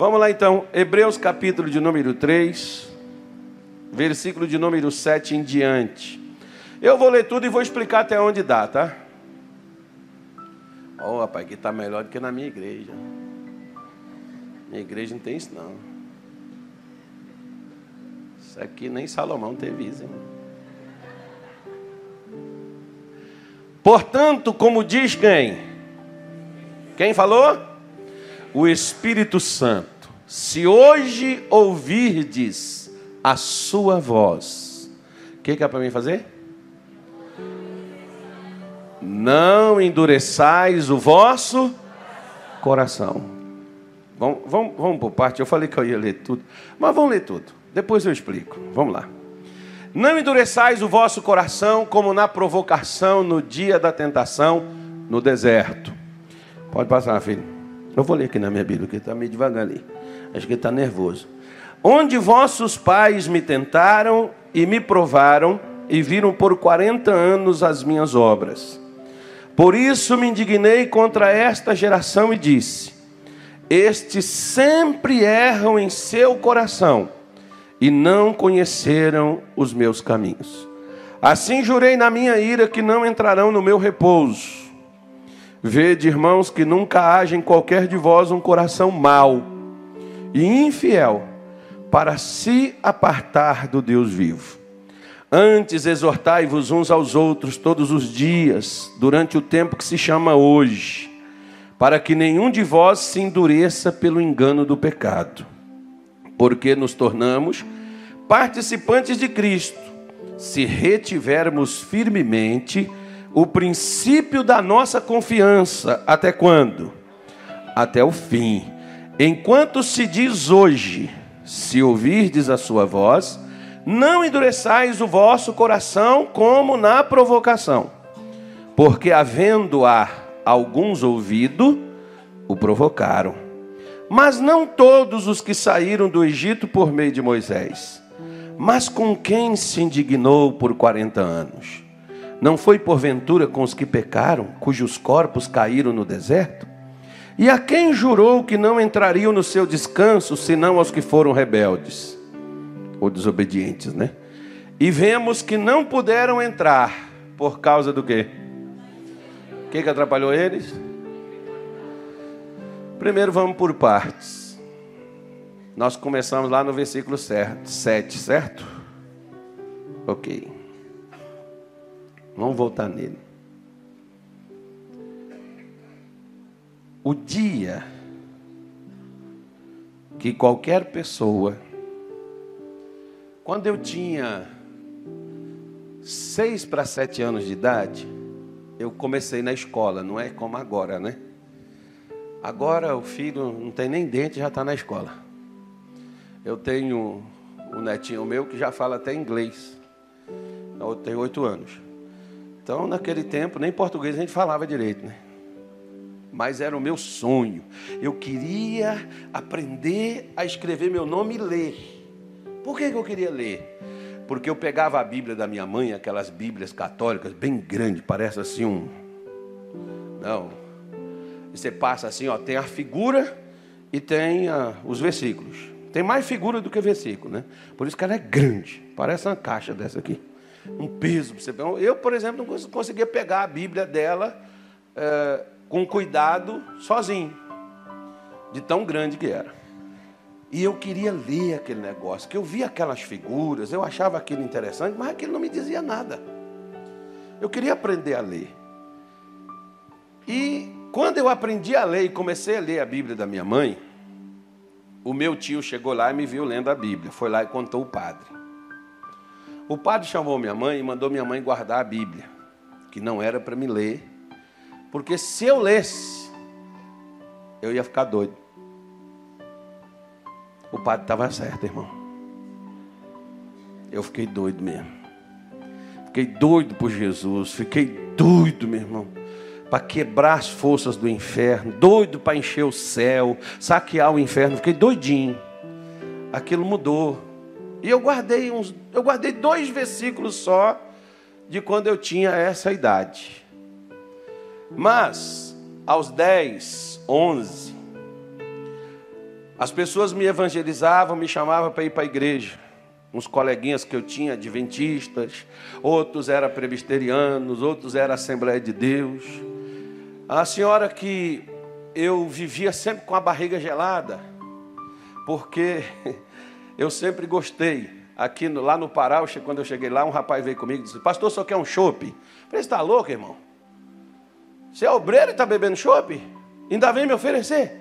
Vamos lá então, Hebreus capítulo de número 3, versículo de número 7 em diante. Eu vou ler tudo e vou explicar até onde dá, tá? Ó, oh, rapaz, aqui está melhor do que na minha igreja. Minha igreja não tem isso não. Isso aqui nem Salomão teve isso, hein? Portanto, como diz quem? Quem falou? O Espírito Santo. Se hoje ouvirdes a sua voz, o que, que é para mim fazer? Não endureçais o vosso coração. Vamos, vamos, vamos por parte. Eu falei que eu ia ler tudo, mas vamos ler tudo. Depois eu explico. Vamos lá. Não endureçais o vosso coração como na provocação no dia da tentação no deserto. Pode passar, filho. Eu vou ler aqui na minha Bíblia, que está meio devagar ali. Acho que está nervoso. Onde vossos pais me tentaram e me provaram e viram por quarenta anos as minhas obras. Por isso me indignei contra esta geração e disse: Estes sempre erram em seu coração e não conheceram os meus caminhos. Assim jurei na minha ira que não entrarão no meu repouso. Vede, irmãos, que nunca haja em qualquer de vós um coração mau e infiel para se apartar do Deus vivo. Antes exortai-vos uns aos outros todos os dias, durante o tempo que se chama hoje, para que nenhum de vós se endureça pelo engano do pecado. Porque nos tornamos participantes de Cristo, se retivermos firmemente o princípio da nossa confiança. Até quando? Até o fim. Enquanto se diz hoje, se ouvirdes a sua voz, não endureçais o vosso coração como na provocação, porque havendo-a alguns ouvido, o provocaram. Mas não todos os que saíram do Egito por meio de Moisés. Mas com quem se indignou por quarenta anos? Não foi porventura com os que pecaram, cujos corpos caíram no deserto? E a quem jurou que não entrariam no seu descanso, senão aos que foram rebeldes? ou desobedientes, né? E vemos que não puderam entrar por causa do quê? O que, que atrapalhou eles? Primeiro vamos por partes. Nós começamos lá no versículo 7, certo? Ok. Vamos voltar nele. O dia que qualquer pessoa quando eu tinha seis para sete anos de idade, eu comecei na escola, não é como agora, né? Agora o filho não tem nem dente já está na escola. Eu tenho um netinho meu que já fala até inglês. Eu tenho oito anos. Então, naquele tempo, nem português a gente falava direito, né? Mas era o meu sonho. Eu queria aprender a escrever meu nome e ler. Por que, eu queria ler? Porque eu pegava a Bíblia da minha mãe, aquelas Bíblias católicas, bem grandes, parece assim um. Não. E você passa assim, ó, tem a figura e tem a, os versículos. Tem mais figura do que versículo, né? Por isso que ela é grande, parece uma caixa dessa aqui. Um peso. Eu, por exemplo, não conseguia pegar a Bíblia dela é, com cuidado sozinho, de tão grande que era. E eu queria ler aquele negócio, que eu via aquelas figuras, eu achava aquilo interessante, mas aquilo não me dizia nada. Eu queria aprender a ler. E quando eu aprendi a ler e comecei a ler a Bíblia da minha mãe, o meu tio chegou lá e me viu lendo a Bíblia. Foi lá e contou o padre. O padre chamou minha mãe e mandou minha mãe guardar a Bíblia, que não era para me ler, porque se eu lesse, eu ia ficar doido. O padre estava certo, irmão. Eu fiquei doido mesmo. Fiquei doido por Jesus. Fiquei doido, meu irmão. Para quebrar as forças do inferno. Doido para encher o céu. Saquear o inferno. Fiquei doidinho. Aquilo mudou. E eu guardei uns. Eu guardei dois versículos só de quando eu tinha essa idade. Mas, aos 10, 11, As pessoas me evangelizavam, me chamavam para ir para a igreja. Uns coleguinhas que eu tinha, adventistas, outros eram presbiterianos, outros eram Assembleia de Deus. A senhora que eu vivia sempre com a barriga gelada, porque eu sempre gostei. Aqui no, lá no Pará, quando eu cheguei lá, um rapaz veio comigo e disse: Pastor, só quer um chope? Falei: está louco, irmão? Você é obreiro e está bebendo chope? Ainda vem me oferecer?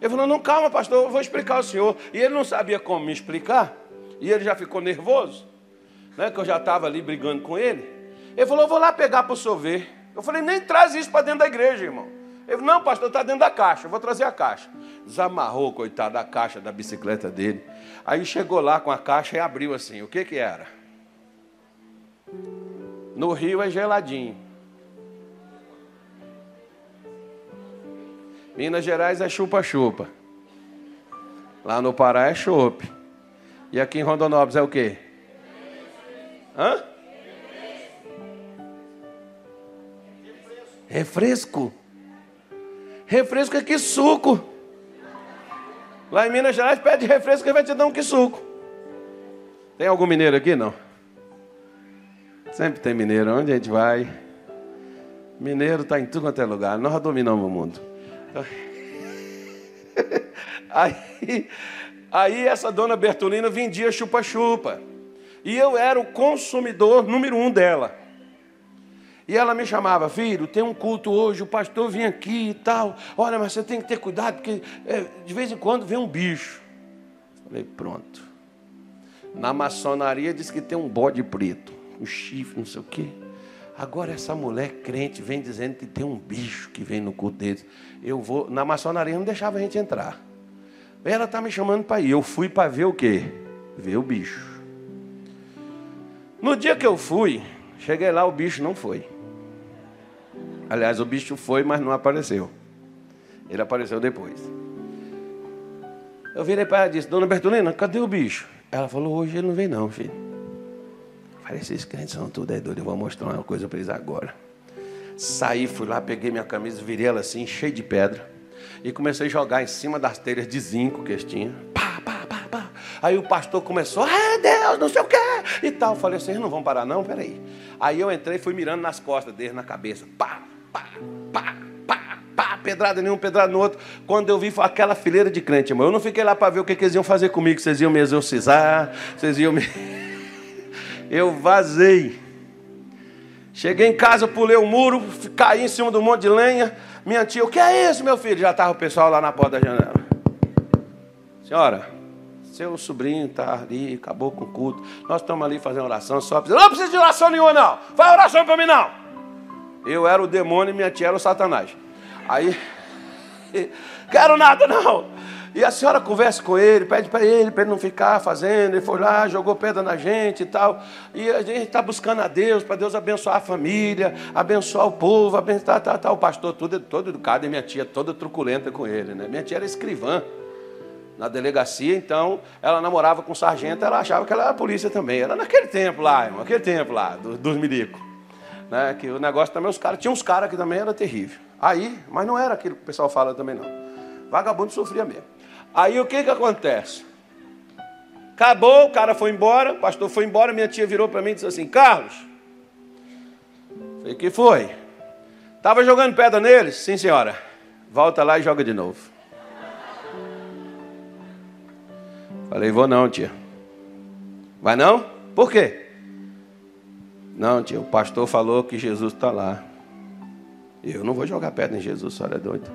Ele falou: Não, calma, pastor, eu vou explicar ao senhor. E ele não sabia como me explicar. E ele já ficou nervoso, né, que eu já estava ali brigando com ele. Ele falou: vou lá pegar para o ver. Eu falei: Nem traz isso para dentro da igreja, irmão. Ele falou: Não, pastor, está dentro da caixa, eu vou trazer a caixa. Desamarrou, coitado, a caixa da bicicleta dele. Aí chegou lá com a caixa e abriu assim. O que que era? No Rio é geladinho. Minas Gerais é chupa-chupa. Lá no Pará é chope. E aqui em Rondonópolis é o quê? Hã? Refresco. Refresco é que suco. Lá em Minas Gerais pede refresco que vai te dar um que suco. Tem algum mineiro aqui? Não. Sempre tem mineiro. Onde a gente vai? Mineiro está em tudo quanto é lugar. Nós dominamos o mundo. Aí, aí essa dona Bertolina vendia chupa-chupa. E eu era o consumidor número um dela. E ela me chamava, filho, tem um culto hoje, o pastor vem aqui e tal. Olha, mas você tem que ter cuidado, porque é, de vez em quando vem um bicho. Falei, pronto. Na maçonaria diz que tem um bode preto, um chifre, não sei o quê. Agora essa mulher crente vem dizendo que tem um bicho que vem no culto deles. Eu vou. Na maçonaria não deixava a gente entrar. Ela está me chamando para ir. Eu fui para ver o quê? Ver o bicho. No dia que eu fui, cheguei lá, o bicho não foi. Aliás, o bicho foi, mas não apareceu. Ele apareceu depois. Eu virei para ela e disse, Dona Bertolina, cadê o bicho? Ela falou, hoje ele não vem não, filho. Falei, esses crentes são tudo é doido, eu vou mostrar uma coisa para eles agora. Saí, fui lá, peguei minha camisa, virei ela assim, cheia de pedra, e comecei a jogar em cima das telhas de zinco que eles tinham. Pá, pá, pá, pá. Aí o pastor começou, ah, Deus, não sei o quê, e tal. Falei assim, não vão parar não? Peraí. Aí eu entrei e fui mirando nas costas deles, na cabeça. Pá, pá, pá, pá, pá, pedrada nenhum, pedrada no outro. Quando eu vi aquela fileira de crente, irmão, eu não fiquei lá para ver o que, que eles iam fazer comigo, vocês iam me exorcizar, vocês iam me eu vazei. Cheguei em casa, pulei o muro, caí em cima do monte de lenha. Minha tia, o que é isso, meu filho? Já estava o pessoal lá na porta da janela. Senhora, seu sobrinho está ali, acabou com o culto. Nós estamos ali fazendo oração, só precisa. Não precisa de oração nenhuma, não. Faz oração para mim, não. Eu era o demônio e minha tia era o satanás. Aí, quero nada, não. E a senhora conversa com ele, pede para ele, para ele não ficar fazendo. Ele foi lá, jogou pedra na gente e tal. E a gente está buscando a Deus, para Deus abençoar a família, abençoar o povo, abençoar tá, tá, tá. o pastor todo, todo educado e minha tia toda truculenta com ele. Né? Minha tia era escrivã na delegacia, então ela namorava com o sargento, ela achava que ela era polícia também. Era naquele tempo lá, irmão, aquele tempo lá, do, dos milicos. Né? Que o negócio também, os caras, tinha uns caras que também era terrível. Aí, mas não era aquilo que o pessoal fala também não. Vagabundo sofria mesmo. Aí o que que acontece? Acabou, o cara foi embora, o pastor foi embora, minha tia virou para mim e disse assim: Carlos, falei, que foi? Estava jogando pedra neles? Sim, senhora. Volta lá e joga de novo. Falei, vou não, tia. Vai não? Por quê? Não, tia, o pastor falou que Jesus está lá. Eu não vou jogar pedra em Jesus, senhora é doida.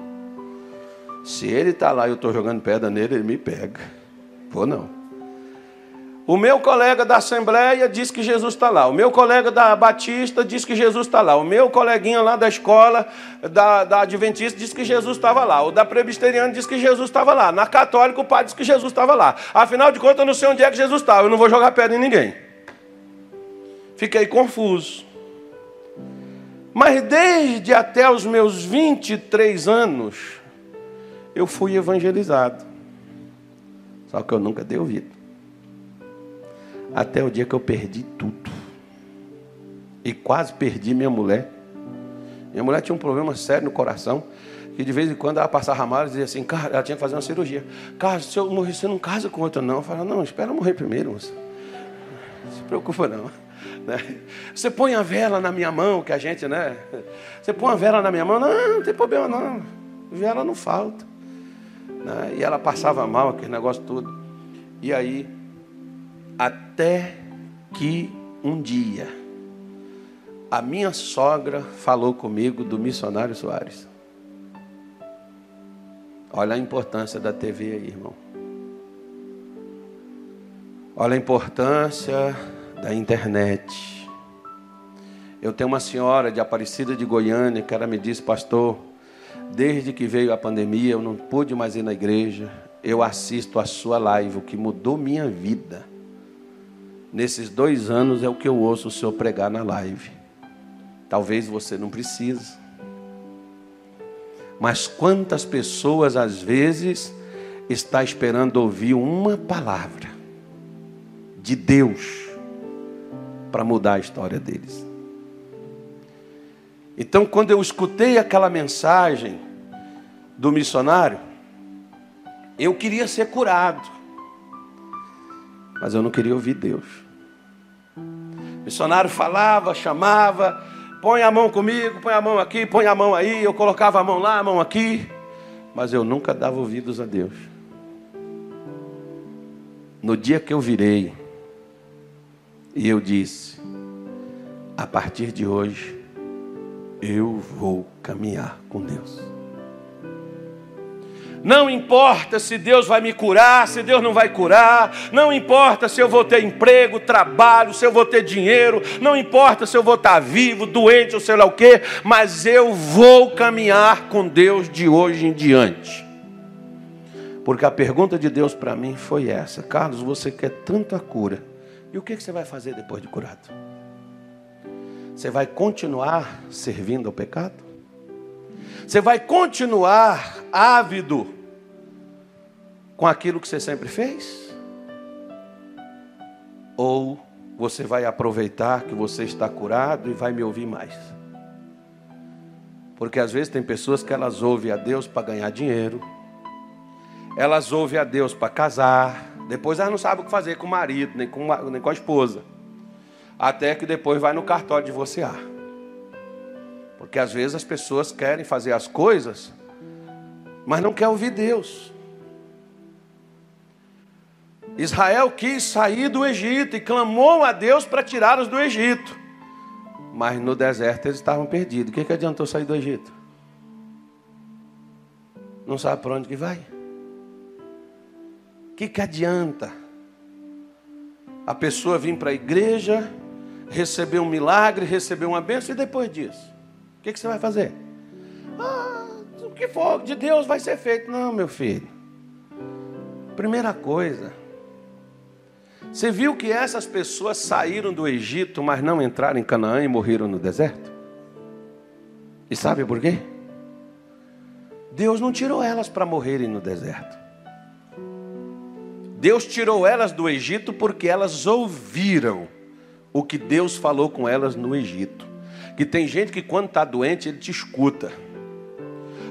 Se ele está lá e eu estou jogando pedra nele, ele me pega. Vou não. O meu colega da Assembleia diz que Jesus está lá. O meu colega da Batista diz que Jesus está lá. O meu coleguinha lá da escola, da, da Adventista, diz que Jesus estava lá. O da Presbiteriana diz que Jesus estava lá. Na Católica, o padre diz que Jesus estava lá. Afinal de contas, eu não sei onde é que Jesus estava. Eu não vou jogar pedra em ninguém. Fiquei confuso. Mas desde até os meus 23 anos, eu fui evangelizado. Só que eu nunca dei ouvido. Até o dia que eu perdi tudo. E quase perdi minha mulher. Minha mulher tinha um problema sério no coração. que de vez em quando ela passava mal e dizia assim, cara, ela tinha que fazer uma cirurgia. Cara, se eu morrer, você não casa com outra, não. Eu falava, não, espera morrer primeiro, moça. Não se preocupa não. Né? Você põe a vela na minha mão, que a gente, né? Você põe a vela na minha mão, não, não tem problema não. Vela não falta. Né? E ela passava mal, aquele negócio todo. E aí, até que um dia, a minha sogra falou comigo do missionário Soares. Olha a importância da TV aí, irmão. Olha a importância da internet. Eu tenho uma senhora de Aparecida de Goiânia que ela me disse, pastor, desde que veio a pandemia eu não pude mais ir na igreja. Eu assisto a sua live, o que mudou minha vida. Nesses dois anos é o que eu ouço o senhor pregar na live. Talvez você não precise. Mas quantas pessoas às vezes está esperando ouvir uma palavra de Deus para mudar a história deles. Então, quando eu escutei aquela mensagem do missionário, eu queria ser curado, mas eu não queria ouvir Deus. O missionário falava, chamava, põe a mão comigo, põe a mão aqui, põe a mão aí, eu colocava a mão lá, a mão aqui, mas eu nunca dava ouvidos a Deus. No dia que eu virei, e eu disse: a partir de hoje, eu vou caminhar com Deus. Não importa se Deus vai me curar, se Deus não vai curar, não importa se eu vou ter emprego, trabalho, se eu vou ter dinheiro, não importa se eu vou estar vivo, doente ou sei lá o quê, mas eu vou caminhar com Deus de hoje em diante. Porque a pergunta de Deus para mim foi essa: Carlos, você quer tanta cura e o que você vai fazer depois de curado? Você vai continuar servindo ao pecado? Você vai continuar ávido com aquilo que você sempre fez? Ou você vai aproveitar que você está curado e vai me ouvir mais? Porque às vezes tem pessoas que elas ouvem a Deus para ganhar dinheiro, elas ouvem a Deus para casar, depois ela não sabe o que fazer com o marido, nem com, nem com a esposa. Até que depois vai no cartório divorciar. Porque às vezes as pessoas querem fazer as coisas, mas não quer ouvir Deus. Israel quis sair do Egito e clamou a Deus para tirá-los do Egito. Mas no deserto eles estavam perdidos. O que, que adiantou sair do Egito? Não sabe para onde que vai? Que, que adianta a pessoa vir para a igreja, receber um milagre, receber uma bênção e depois disso? O que, que você vai fazer? Ah, o que for de Deus vai ser feito. Não, meu filho. Primeira coisa, você viu que essas pessoas saíram do Egito, mas não entraram em Canaã e morreram no deserto? E sabe por quê? Deus não tirou elas para morrerem no deserto. Deus tirou elas do Egito porque elas ouviram o que Deus falou com elas no Egito. Que tem gente que quando está doente, ele te escuta.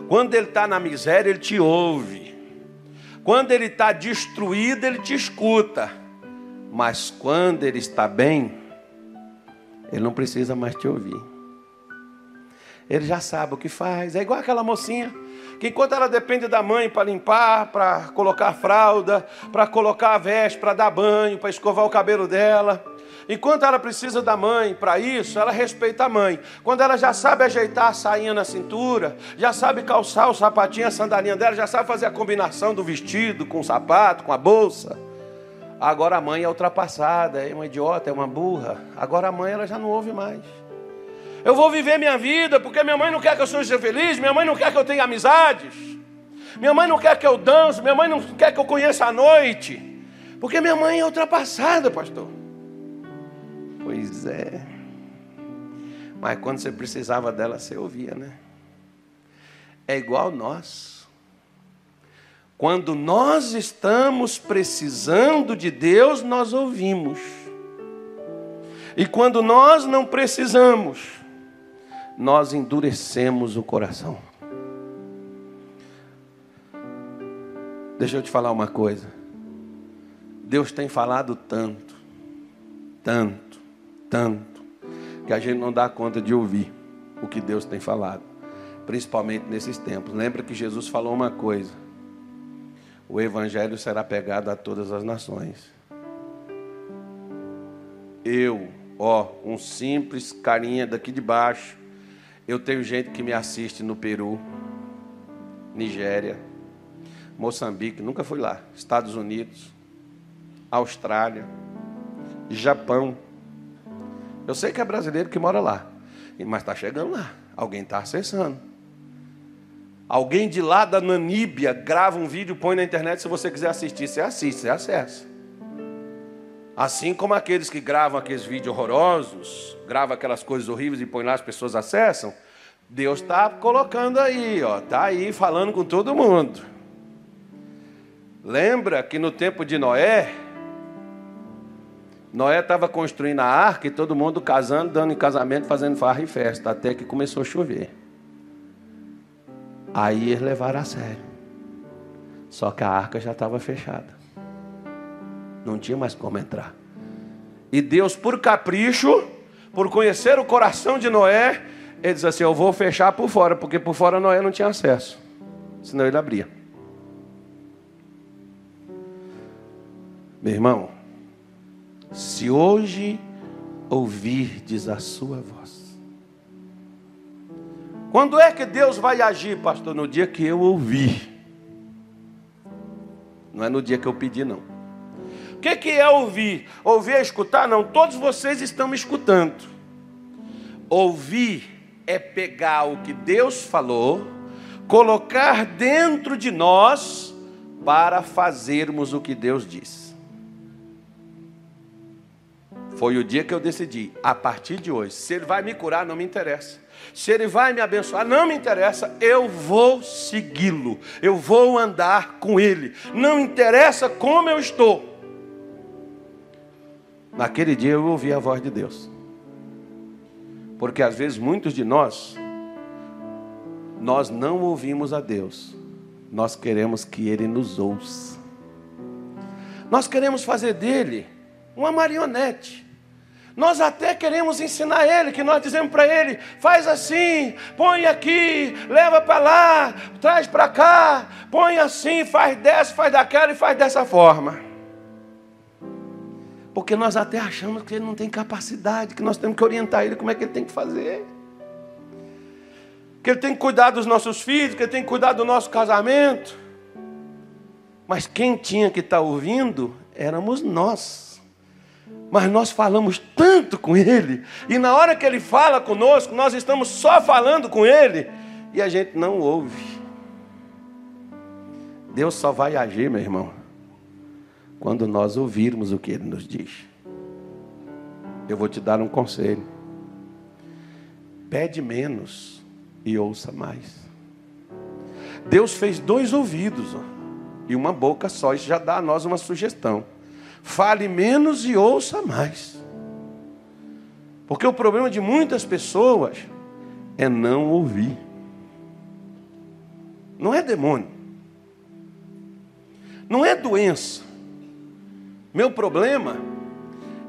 Quando ele está na miséria, ele te ouve. Quando ele está destruído, ele te escuta. Mas quando ele está bem, ele não precisa mais te ouvir. Ele já sabe o que faz. É igual aquela mocinha que enquanto ela depende da mãe para limpar, para colocar fralda, para colocar a veste, para dar banho, para escovar o cabelo dela, enquanto ela precisa da mãe para isso, ela respeita a mãe. Quando ela já sabe ajeitar a sainha na cintura, já sabe calçar o sapatinho, a sandalinha dela, já sabe fazer a combinação do vestido com o sapato, com a bolsa. Agora a mãe é ultrapassada, é uma idiota, é uma burra. Agora a mãe ela já não ouve mais. Eu vou viver minha vida porque minha mãe não quer que eu seja feliz, minha mãe não quer que eu tenha amizades, minha mãe não quer que eu dance, minha mãe não quer que eu conheça a noite, porque minha mãe é ultrapassada, pastor. Pois é. Mas quando você precisava dela, você ouvia, né? É igual nós. Quando nós estamos precisando de Deus, nós ouvimos. E quando nós não precisamos, nós endurecemos o coração. Deixa eu te falar uma coisa. Deus tem falado tanto, tanto, tanto, que a gente não dá conta de ouvir o que Deus tem falado, principalmente nesses tempos. Lembra que Jesus falou uma coisa: o Evangelho será pegado a todas as nações. Eu, ó, um simples carinha daqui de baixo, eu tenho gente que me assiste no Peru, Nigéria, Moçambique, nunca fui lá, Estados Unidos, Austrália, Japão. Eu sei que é brasileiro que mora lá, mas está chegando lá, alguém está acessando. Alguém de lá da Namíbia grava um vídeo, põe na internet, se você quiser assistir, você assiste, você acessa. Assim como aqueles que gravam aqueles vídeos horrorosos, gravam aquelas coisas horríveis e põem lá, as pessoas acessam, Deus está colocando aí, ó, está aí falando com todo mundo. Lembra que no tempo de Noé, Noé estava construindo a arca e todo mundo casando, dando em casamento, fazendo farra e festa, até que começou a chover. Aí eles levaram a sério. Só que a arca já estava fechada. Não tinha mais como entrar. E Deus, por capricho, por conhecer o coração de Noé, ele diz assim: Eu vou fechar por fora, porque por fora Noé não tinha acesso. Senão ele abria. Meu irmão, se hoje ouvirdes a sua voz. Quando é que Deus vai agir, pastor? No dia que eu ouvir. Não é no dia que eu pedi, não. Que, que é ouvir? Ouvir é escutar? Não, todos vocês estão me escutando. Ouvir é pegar o que Deus falou, colocar dentro de nós para fazermos o que Deus disse. Foi o dia que eu decidi, a partir de hoje, se ele vai me curar, não me interessa. Se ele vai me abençoar, não me interessa, eu vou segui-lo. Eu vou andar com ele. Não interessa como eu estou. Naquele dia eu ouvi a voz de Deus. Porque às vezes muitos de nós nós não ouvimos a Deus. Nós queremos que ele nos ouça. Nós queremos fazer dele uma marionete. Nós até queremos ensinar ele, que nós dizemos para ele: faz assim, põe aqui, leva para lá, traz para cá, põe assim, faz dessa, faz daquela e faz dessa forma. Porque nós até achamos que ele não tem capacidade, que nós temos que orientar ele como é que ele tem que fazer. Que ele tem que cuidar dos nossos filhos, que ele tem que cuidar do nosso casamento. Mas quem tinha que estar tá ouvindo éramos nós. Mas nós falamos tanto com Ele, e na hora que Ele fala conosco, nós estamos só falando com Ele, e a gente não ouve. Deus só vai agir, meu irmão, quando nós ouvirmos o que Ele nos diz. Eu vou te dar um conselho: pede menos e ouça mais. Deus fez dois ouvidos ó, e uma boca só, isso já dá a nós uma sugestão. Fale menos e ouça mais. Porque o problema de muitas pessoas é não ouvir. Não é demônio. Não é doença. Meu problema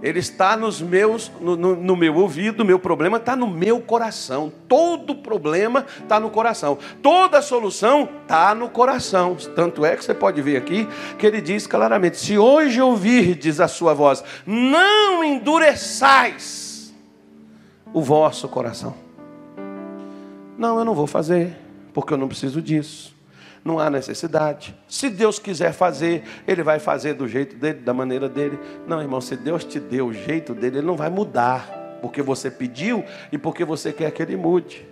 ele está nos meus, no, no, no meu ouvido, meu problema está no meu coração. Todo problema está no coração. Toda solução está no coração. Tanto é que você pode ver aqui que ele diz claramente: se hoje ouvirdes a sua voz, não endureçais o vosso coração. Não, eu não vou fazer, porque eu não preciso disso não há necessidade. Se Deus quiser fazer, Ele vai fazer do jeito dele, da maneira dele. Não, irmão, se Deus te deu o jeito dele, Ele não vai mudar, porque você pediu e porque você quer que Ele mude.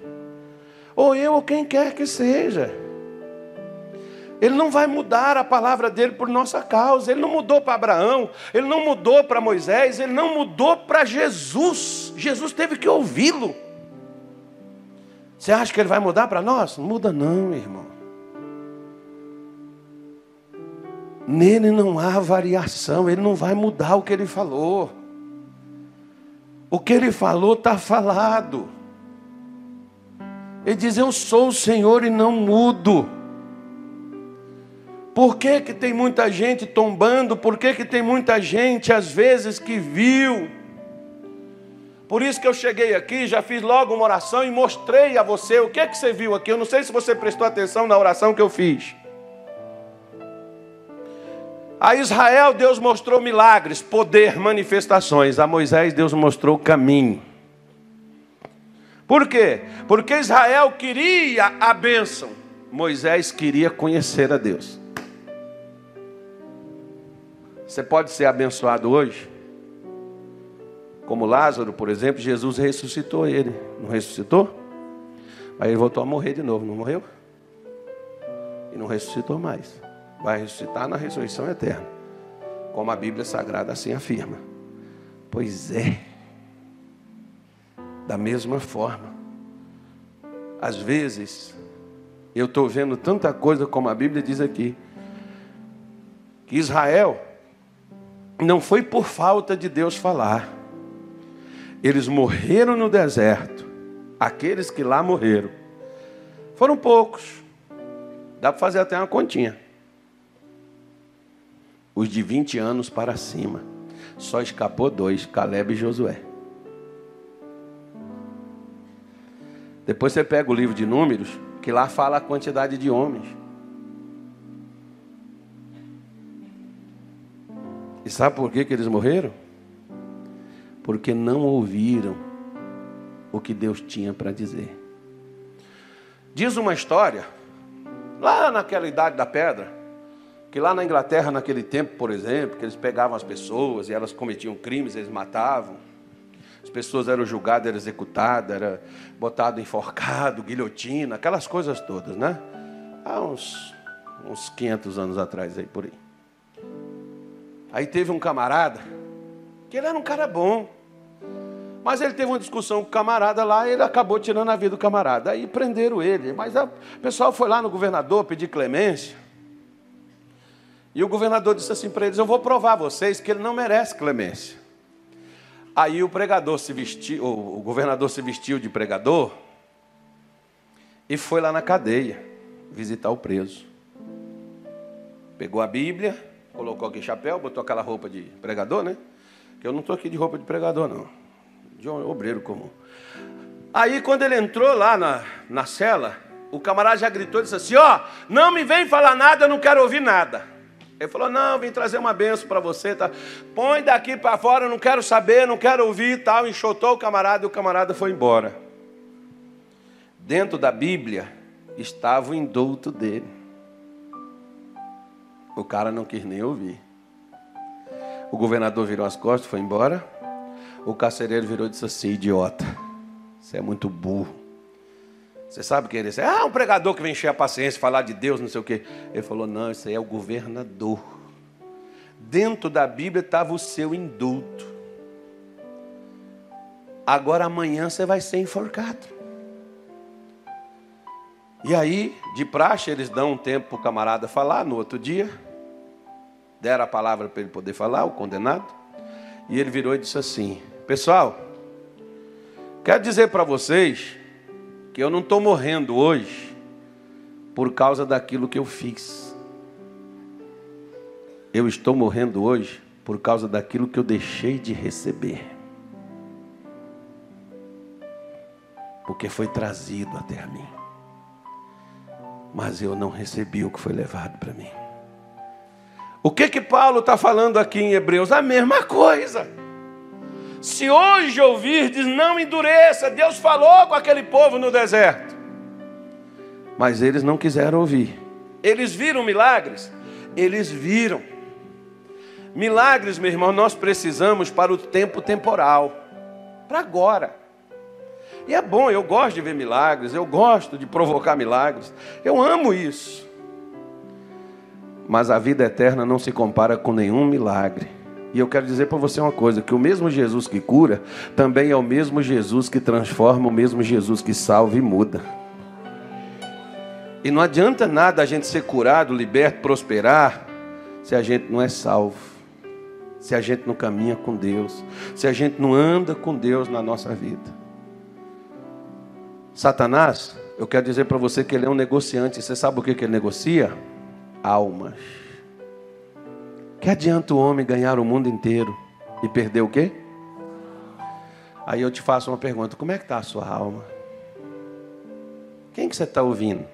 Ou eu, ou quem quer que seja. Ele não vai mudar a palavra dele por nossa causa. Ele não mudou para Abraão, ele não mudou para Moisés, ele não mudou para Jesus. Jesus teve que ouvi-lo. Você acha que ele vai mudar para nós? Não muda, não, irmão. Nele não há variação, ele não vai mudar o que ele falou. O que ele falou está falado. Ele diz: Eu sou o Senhor e não mudo. Por que, que tem muita gente tombando? Por que, que tem muita gente, às vezes, que viu? Por isso que eu cheguei aqui, já fiz logo uma oração e mostrei a você o que que você viu aqui. Eu não sei se você prestou atenção na oração que eu fiz. A Israel, Deus mostrou milagres, poder, manifestações. A Moisés, Deus mostrou caminho. Por quê? Porque Israel queria a bênção, Moisés queria conhecer a Deus. Você pode ser abençoado hoje? Como Lázaro, por exemplo, Jesus ressuscitou ele. Não ressuscitou? Aí ele voltou a morrer de novo, não morreu? E não ressuscitou mais. Vai ressuscitar na ressurreição eterna. Como a Bíblia Sagrada assim afirma. Pois é. Da mesma forma. Às vezes, eu estou vendo tanta coisa como a Bíblia diz aqui. Que Israel não foi por falta de Deus falar. Eles morreram no deserto. Aqueles que lá morreram. Foram poucos. Dá para fazer até uma continha. Os de 20 anos para cima. Só escapou dois, Caleb e Josué. Depois você pega o livro de Números, que lá fala a quantidade de homens. E sabe por que, que eles morreram? Porque não ouviram o que Deus tinha para dizer. Diz uma história, lá naquela idade da pedra, que lá na Inglaterra, naquele tempo, por exemplo, que eles pegavam as pessoas e elas cometiam crimes, eles matavam. As pessoas eram julgadas, eram executadas, era botado enforcado, guilhotina, aquelas coisas todas, né? Há uns, uns 500 anos atrás aí por aí. Aí teve um camarada, que ele era um cara bom. Mas ele teve uma discussão com o camarada lá e ele acabou tirando a vida do camarada. Aí prenderam ele. Mas o pessoal foi lá no governador pedir clemência. E o governador disse assim para eles: Eu vou provar a vocês que ele não merece clemência. Aí o pregador se vestiu, o governador se vestiu de pregador e foi lá na cadeia visitar o preso. Pegou a Bíblia, colocou aqui chapéu, botou aquela roupa de pregador, né? Que eu não estou aqui de roupa de pregador, não. De um obreiro comum. Aí, quando ele entrou lá na, na cela, o camarada já gritou e disse assim: Ó, oh, não me vem falar nada, eu não quero ouvir nada. Ele falou: Não, vim trazer uma benção para você. Tá? Põe daqui para fora, não quero saber, não quero ouvir tal. Enxotou o camarada e o camarada foi embora. Dentro da Bíblia estava o indulto dele. O cara não quis nem ouvir. O governador virou as costas, foi embora. O carcereiro virou e disse assim: idiota, você é muito burro. Você sabe o que ele disse? Ah, um pregador que vem encher a paciência, falar de Deus, não sei o quê. Ele falou: não, isso aí é o governador. Dentro da Bíblia estava o seu indulto. Agora amanhã você vai ser enforcado. E aí, de praxe, eles dão um tempo para o camarada falar. No outro dia, deram a palavra para ele poder falar, o condenado. E ele virou e disse assim: Pessoal, quero dizer para vocês que eu não estou morrendo hoje por causa daquilo que eu fiz. Eu estou morrendo hoje por causa daquilo que eu deixei de receber. Porque foi trazido até a mim. Mas eu não recebi o que foi levado para mim. O que que Paulo está falando aqui em Hebreus? A mesma coisa. Se hoje ouvirdes, não endureça. Deus falou com aquele povo no deserto. Mas eles não quiseram ouvir. Eles viram milagres? Eles viram. Milagres, meu irmão, nós precisamos para o tempo temporal. Para agora. E é bom, eu gosto de ver milagres, eu gosto de provocar milagres. Eu amo isso. Mas a vida eterna não se compara com nenhum milagre. E eu quero dizer para você uma coisa: que o mesmo Jesus que cura, também é o mesmo Jesus que transforma, o mesmo Jesus que salva e muda. E não adianta nada a gente ser curado, liberto, prosperar, se a gente não é salvo, se a gente não caminha com Deus, se a gente não anda com Deus na nossa vida. Satanás, eu quero dizer para você que ele é um negociante. Você sabe o que, que ele negocia? almas. Que adianta o homem ganhar o mundo inteiro e perder o quê? Aí eu te faço uma pergunta: como é que está a sua alma? Quem que você está ouvindo?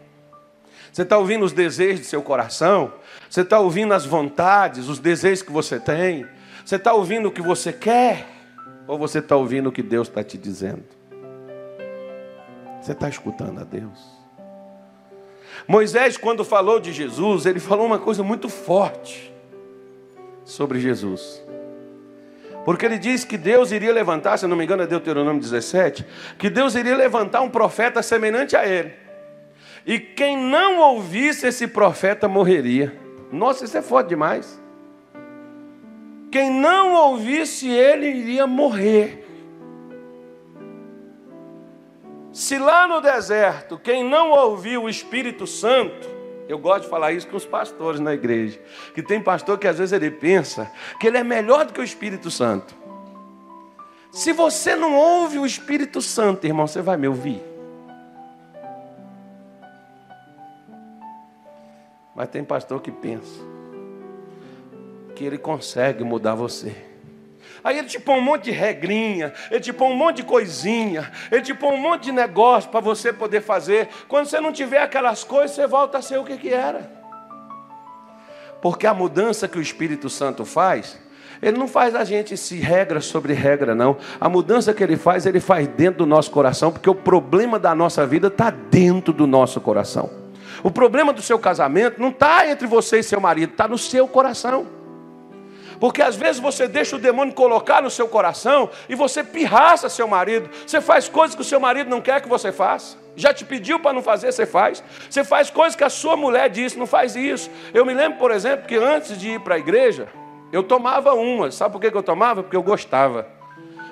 Você está ouvindo os desejos do seu coração? Você está ouvindo as vontades, os desejos que você tem? Você está ouvindo o que você quer? Ou você está ouvindo o que Deus está te dizendo? Você está escutando a Deus? Moisés, quando falou de Jesus, ele falou uma coisa muito forte sobre Jesus. Porque ele diz que Deus iria levantar, se não me engano é Deuteronômio 17, que Deus iria levantar um profeta semelhante a ele. E quem não ouvisse esse profeta morreria. Nossa, isso é forte demais. Quem não ouvisse ele iria morrer. Se lá no deserto, quem não ouviu o Espírito Santo, eu gosto de falar isso com os pastores na igreja, que tem pastor que às vezes ele pensa que ele é melhor do que o Espírito Santo. Se você não ouve o Espírito Santo, irmão, você vai me ouvir. Mas tem pastor que pensa que ele consegue mudar você. Aí ele te põe um monte de regrinha, ele te põe um monte de coisinha, ele te põe um monte de negócio para você poder fazer. Quando você não tiver aquelas coisas, você volta a ser o que, que era. Porque a mudança que o Espírito Santo faz, ele não faz a gente se regra sobre regra, não. A mudança que ele faz, ele faz dentro do nosso coração, porque o problema da nossa vida está dentro do nosso coração. O problema do seu casamento não está entre você e seu marido, está no seu coração. Porque às vezes você deixa o demônio colocar no seu coração e você pirraça seu marido. Você faz coisas que o seu marido não quer que você faça. Já te pediu para não fazer, você faz. Você faz coisas que a sua mulher disse, não faz isso. Eu me lembro, por exemplo, que antes de ir para a igreja, eu tomava uma. Sabe por que eu tomava? Porque eu gostava.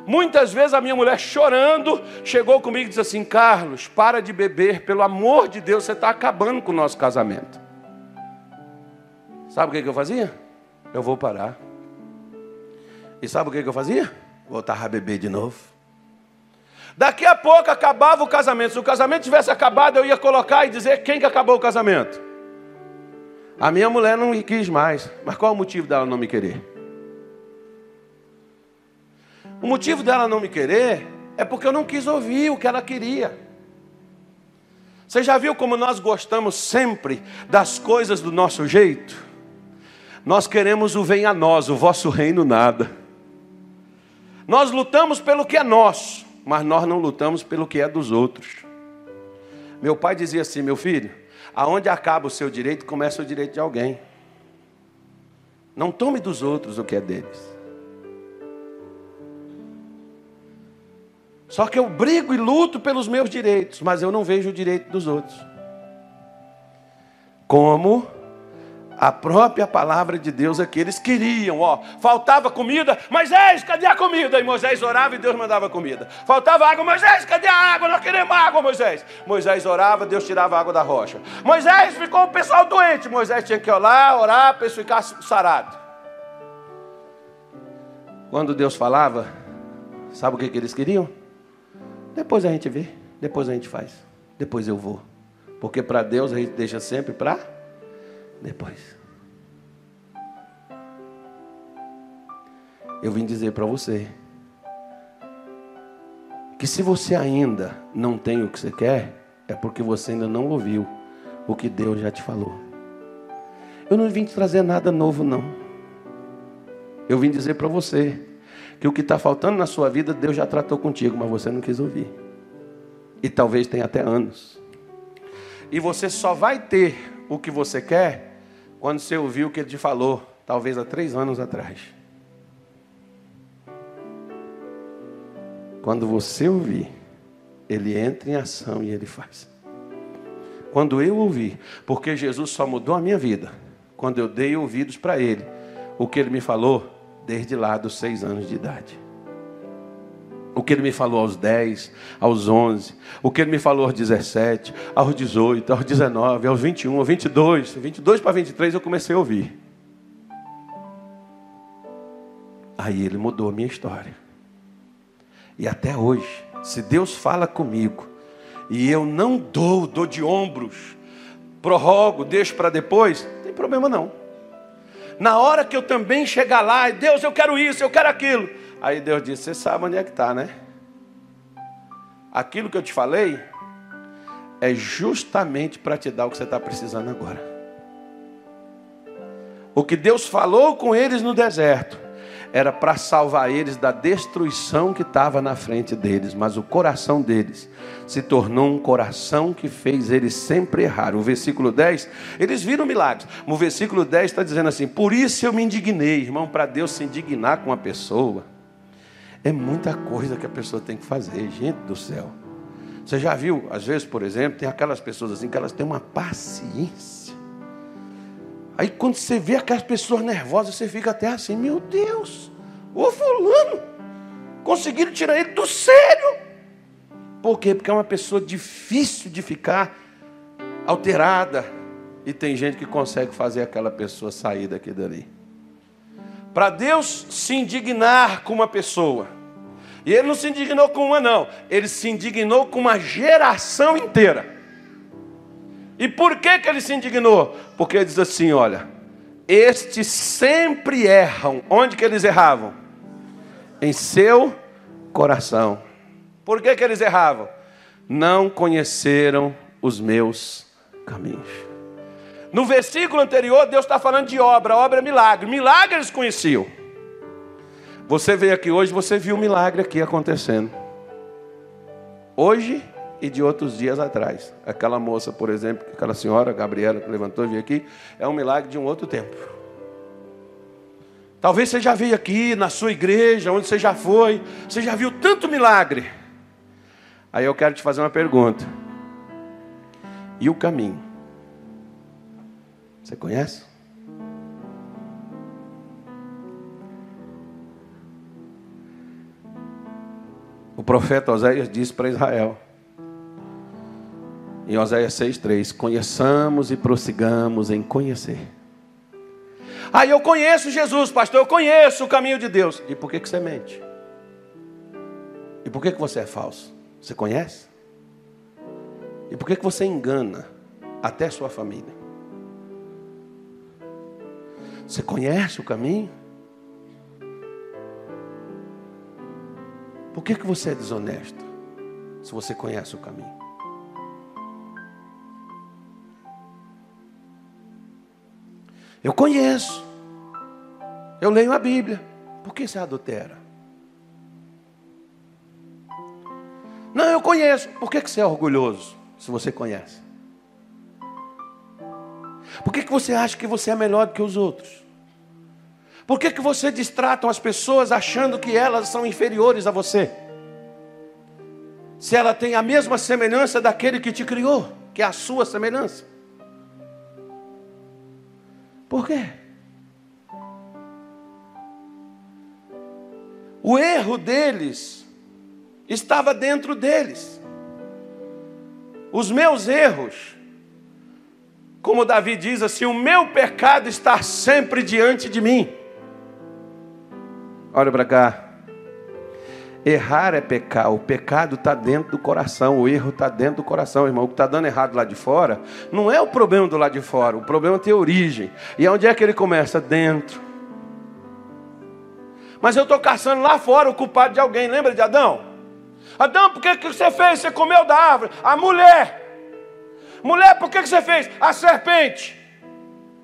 Muitas vezes a minha mulher chorando chegou comigo e disse assim: Carlos, para de beber, pelo amor de Deus, você está acabando com o nosso casamento. Sabe o que eu fazia? Eu vou parar. E sabe o que eu fazia? Voltava a beber de novo. Daqui a pouco acabava o casamento. Se o casamento tivesse acabado, eu ia colocar e dizer quem que acabou o casamento. A minha mulher não me quis mais. Mas qual o motivo dela não me querer? O motivo dela não me querer é porque eu não quis ouvir o que ela queria. Você já viu como nós gostamos sempre das coisas do nosso jeito? Nós queremos o venha a nós, o vosso reino nada. Nós lutamos pelo que é nosso, mas nós não lutamos pelo que é dos outros. Meu pai dizia assim: meu filho, aonde acaba o seu direito, começa o direito de alguém. Não tome dos outros o que é deles. Só que eu brigo e luto pelos meus direitos, mas eu não vejo o direito dos outros. Como a própria palavra de Deus é que eles queriam, ó, faltava comida, Moisés, cadê a comida? E Moisés orava e Deus mandava comida. Faltava água, Moisés, cadê a água? Nós queremos água, Moisés. Moisés orava, Deus tirava a água da rocha. Moisés ficou o pessoal doente, Moisés tinha que orar, orar para eles ficar sarado. Quando Deus falava, sabe o que, que eles queriam? Depois a gente vê, depois a gente faz, depois eu vou. Porque para Deus a gente deixa sempre para depois. Eu vim dizer para você que se você ainda não tem o que você quer, é porque você ainda não ouviu o que Deus já te falou. Eu não vim te trazer nada novo, não. Eu vim dizer para você que o que está faltando na sua vida, Deus já tratou contigo, mas você não quis ouvir. E talvez tenha até anos. E você só vai ter o que você quer quando você ouviu o que ele te falou, talvez há três anos atrás. Quando você ouvir, ele entra em ação e ele faz. Quando eu ouvi, porque Jesus só mudou a minha vida, quando eu dei ouvidos para ele, o que ele me falou desde lá dos seis anos de idade o que ele me falou aos 10, aos 11, o que ele me falou aos 17, aos 18, aos 19, aos 21, aos 22, 22 para 23 eu comecei a ouvir. Aí ele mudou a minha história. E até hoje, se Deus fala comigo e eu não dou, dou de ombros prorrogo, deixo para depois, não tem problema não. Na hora que eu também chegar lá, Deus, eu quero isso, eu quero aquilo. Aí Deus disse: Você sabe onde é que está, né? Aquilo que eu te falei é justamente para te dar o que você está precisando agora. O que Deus falou com eles no deserto era para salvar eles da destruição que estava na frente deles, mas o coração deles se tornou um coração que fez eles sempre errar. O versículo 10, eles viram milagres. O versículo 10 está dizendo assim: Por isso eu me indignei, irmão, para Deus se indignar com uma pessoa. É muita coisa que a pessoa tem que fazer, gente do céu. Você já viu, às vezes, por exemplo, tem aquelas pessoas assim que elas têm uma paciência. Aí quando você vê aquelas pessoas nervosas, você fica até assim, meu Deus, o fulano, conseguiram tirar ele do sério. Por quê? Porque é uma pessoa difícil de ficar alterada. E tem gente que consegue fazer aquela pessoa sair daqui dali. Para Deus se indignar com uma pessoa, e ele não se indignou com uma, não. Ele se indignou com uma geração inteira. E por que, que ele se indignou? Porque ele diz assim: olha, estes sempre erram. Onde que eles erravam? Em seu coração. Por que, que eles erravam? Não conheceram os meus caminhos. No versículo anterior, Deus está falando de obra, obra é milagre. Milagre eles conheciam. Você veio aqui hoje, você viu um milagre aqui acontecendo. Hoje e de outros dias atrás. Aquela moça, por exemplo, aquela senhora, Gabriela, que levantou e veio aqui, é um milagre de um outro tempo. Talvez você já veio aqui na sua igreja, onde você já foi, você já viu tanto milagre. Aí eu quero te fazer uma pergunta. E o caminho? Você conhece? O profeta Oséias disse para Israel, em Oséias 6,3: Conheçamos e prossigamos em conhecer. Ah, eu conheço Jesus, pastor, eu conheço o caminho de Deus. E por que, que você mente? E por que, que você é falso? Você conhece? E por que, que você engana até sua família? Você conhece o caminho? Por que, que você é desonesto? Se você conhece o caminho. Eu conheço. Eu leio a Bíblia. Por que você adultera? Não, eu conheço. Por que, que você é orgulhoso? Se você conhece. Por que, que você acha que você é melhor do que os outros? Por que, que você distrata as pessoas achando que elas são inferiores a você? Se ela tem a mesma semelhança daquele que te criou, que é a sua semelhança. Por quê? O erro deles estava dentro deles. Os meus erros, como Davi diz assim, o meu pecado está sempre diante de mim. Olha para cá. Errar é pecar. O pecado está dentro do coração. O erro está dentro do coração, irmão. O que está dando errado lá de fora não é o problema do lado de fora. O problema tem origem. E onde é que ele começa? Dentro. Mas eu estou caçando lá fora o culpado de alguém. Lembra de Adão? Adão, por que, que você fez? Você comeu da árvore. A mulher. Mulher, por que, você fez? A serpente.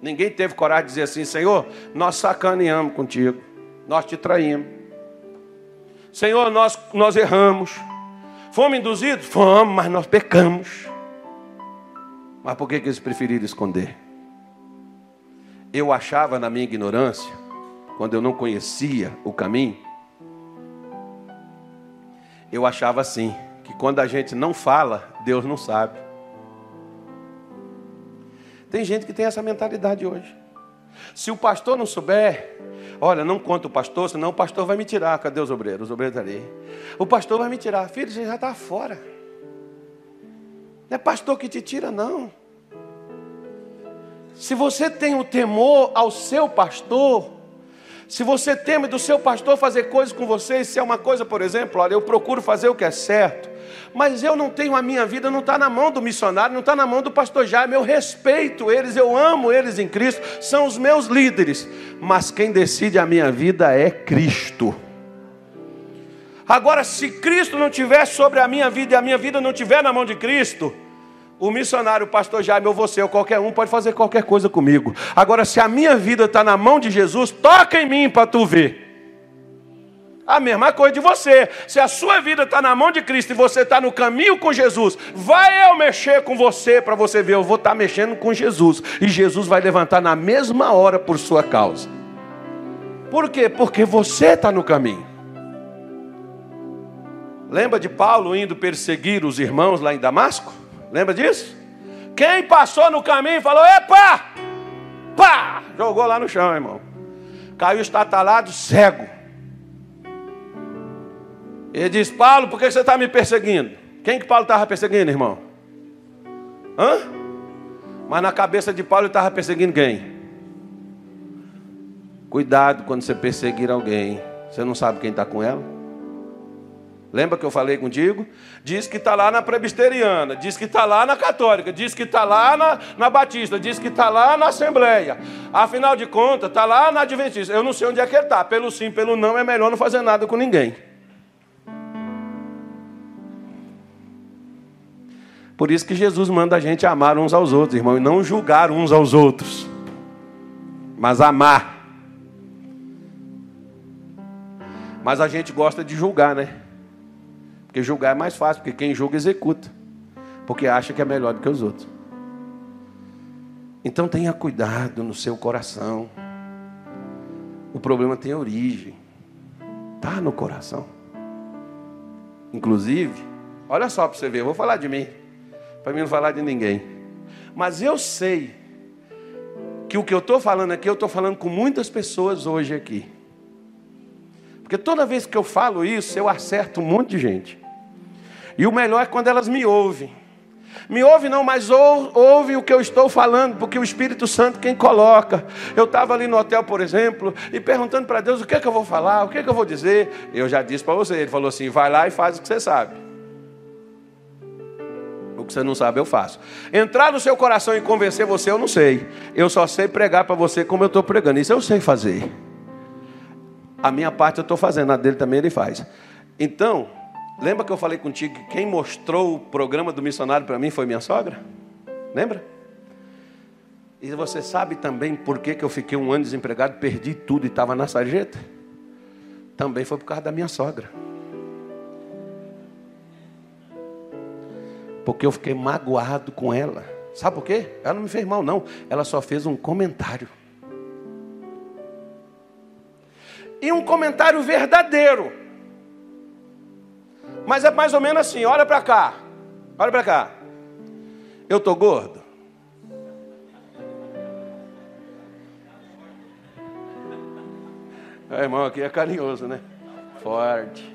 Ninguém teve coragem de dizer assim, Senhor, nós sacaneamos contigo. Nós te traímos. Senhor, nós, nós erramos. Fomos induzidos? Fomos, mas nós pecamos. Mas por que, que eles preferiram esconder? Eu achava na minha ignorância, quando eu não conhecia o caminho, eu achava assim, que quando a gente não fala, Deus não sabe. Tem gente que tem essa mentalidade hoje. Se o pastor não souber, olha, não conta o pastor, senão o pastor vai me tirar. Cadê os obreiros? Os obreiros ali. O pastor vai me tirar. Filho, você já está fora. Não é pastor que te tira, não. Se você tem o temor ao seu pastor, Se você teme do seu pastor fazer coisas com você, se é uma coisa, por exemplo, olha, eu procuro fazer o que é certo, mas eu não tenho a minha vida, não está na mão do missionário, não está na mão do pastor Jaime, eu respeito eles, eu amo eles em Cristo, são os meus líderes, mas quem decide a minha vida é Cristo. Agora, se Cristo não tiver sobre a minha vida e a minha vida não tiver na mão de Cristo, o missionário, o pastor Jaime, ou você, ou qualquer um, pode fazer qualquer coisa comigo. Agora, se a minha vida está na mão de Jesus, toca em mim para tu ver. A mesma coisa de você. Se a sua vida está na mão de Cristo e você está no caminho com Jesus, vai eu mexer com você para você ver. Eu vou estar tá mexendo com Jesus. E Jesus vai levantar na mesma hora por sua causa. Por quê? Porque você está no caminho. Lembra de Paulo indo perseguir os irmãos lá em Damasco? Lembra disso? Quem passou no caminho falou: Epa! Pá! Jogou lá no chão, irmão. Caiu estatalado, cego. Ele diz: Paulo, por que você está me perseguindo? Quem que Paulo estava perseguindo, irmão? Hã? Mas na cabeça de Paulo ele estava perseguindo quem? Cuidado quando você perseguir alguém. Você não sabe quem está com ela? Lembra que eu falei contigo? Diz que está lá na presbiteriana, diz que está lá na católica, diz que está lá na, na batista, diz que está lá na assembleia. Afinal de contas, está lá na adventista. Eu não sei onde é que ele está. Pelo sim, pelo não, é melhor não fazer nada com ninguém. Por isso que Jesus manda a gente amar uns aos outros, irmão, e não julgar uns aos outros, mas amar. Mas a gente gosta de julgar, né? Porque julgar é mais fácil, porque quem julga executa, porque acha que é melhor do que os outros. Então tenha cuidado no seu coração. O problema tem origem, está no coração. Inclusive, olha só para você ver, eu vou falar de mim para mim não falar de ninguém. Mas eu sei que o que eu estou falando aqui, eu estou falando com muitas pessoas hoje aqui. Porque toda vez que eu falo isso, eu acerto um monte de gente. E o melhor é quando elas me ouvem. Me ouve não, mas ou, ouve o que eu estou falando, porque o Espírito Santo quem coloca. Eu estava ali no hotel, por exemplo, e perguntando para Deus o que é que eu vou falar, o que é que eu vou dizer. Eu já disse para você, ele falou assim: vai lá e faz o que você sabe. Você não sabe, eu faço. Entrar no seu coração e convencer você, eu não sei. Eu só sei pregar para você como eu estou pregando. Isso eu sei fazer. A minha parte eu estou fazendo, a dele também ele faz. Então, lembra que eu falei contigo que quem mostrou o programa do missionário para mim foi minha sogra? Lembra? E você sabe também por que, que eu fiquei um ano desempregado, perdi tudo e estava na sarjeta? Também foi por causa da minha sogra. Porque eu fiquei magoado com ela. Sabe por quê? Ela não me fez mal, não. Ela só fez um comentário. E um comentário verdadeiro. Mas é mais ou menos assim: olha para cá. Olha para cá. Eu tô gordo? O irmão aqui é carinhoso, né? Forte.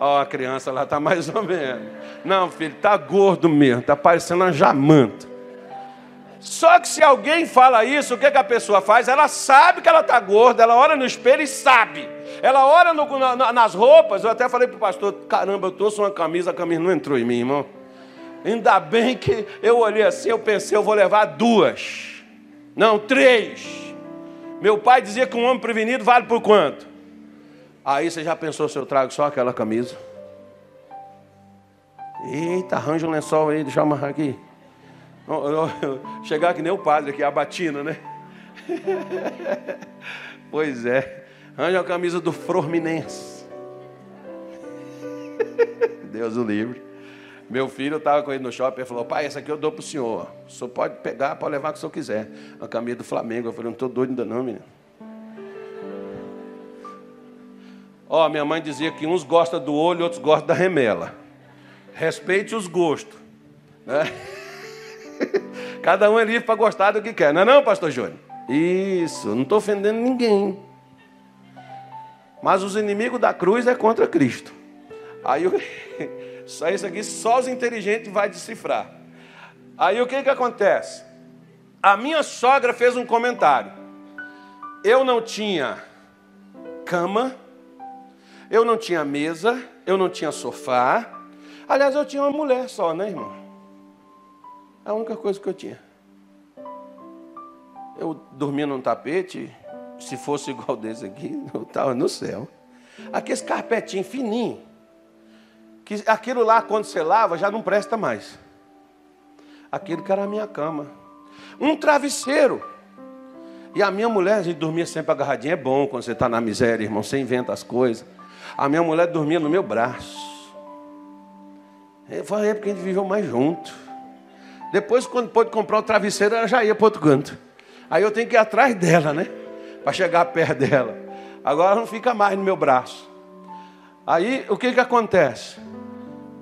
Ó, oh, a criança lá está mais ou menos. Não, filho, está gordo mesmo, está parecendo uma jamanta. Só que se alguém fala isso, o que, que a pessoa faz? Ela sabe que ela está gorda, ela olha no espelho e sabe. Ela olha no, na, nas roupas, eu até falei para o pastor, caramba, eu trouxe uma camisa, a camisa não entrou em mim, irmão. Ainda bem que eu olhei assim, eu pensei, eu vou levar duas. Não, três. Meu pai dizia que um homem prevenido vale por quanto? Aí você já pensou se eu trago só aquela camisa? Eita, arranja um lençol aí, deixa eu amarrar aqui. Chegar que nem o padre aqui, a batina, né? pois é. Arranja a camisa do Forminense. Deus o livre. Meu filho estava com ele no shopping e falou: Pai, essa aqui eu dou para o senhor. O senhor pode pegar, pode levar o que o senhor quiser. A camisa do Flamengo. Eu falei: Não estou doido ainda, não, menino. Ó, minha mãe dizia que uns gostam do olho, outros gostam da remela. Respeite os gostos. Né? Cada um é livre para gostar do que quer, não é não, pastor Júnior? Isso, não estou ofendendo ninguém. Mas os inimigos da cruz é contra Cristo. Aí só isso aqui só os inteligentes vai decifrar. Aí o que que acontece? A minha sogra fez um comentário. Eu não tinha cama, eu não tinha mesa, eu não tinha sofá. Aliás, eu tinha uma mulher só, né, irmão? A única coisa que eu tinha. Eu dormia num tapete, se fosse igual desse aqui, eu estava no céu. Aquele carpetinho fininho, que aquilo lá, quando você lava, já não presta mais. Aquilo que era a minha cama um travesseiro. E a minha mulher, a gente dormia sempre agarradinha. É bom quando você está na miséria, irmão, você inventa as coisas. A minha mulher dormia no meu braço. Foi a época que a gente viveu mais junto. Depois, quando pôde comprar o travesseiro, ela já ia para outro canto. Aí eu tenho que ir atrás dela, né? Para chegar perto dela. Agora não fica mais no meu braço. Aí o que, que acontece?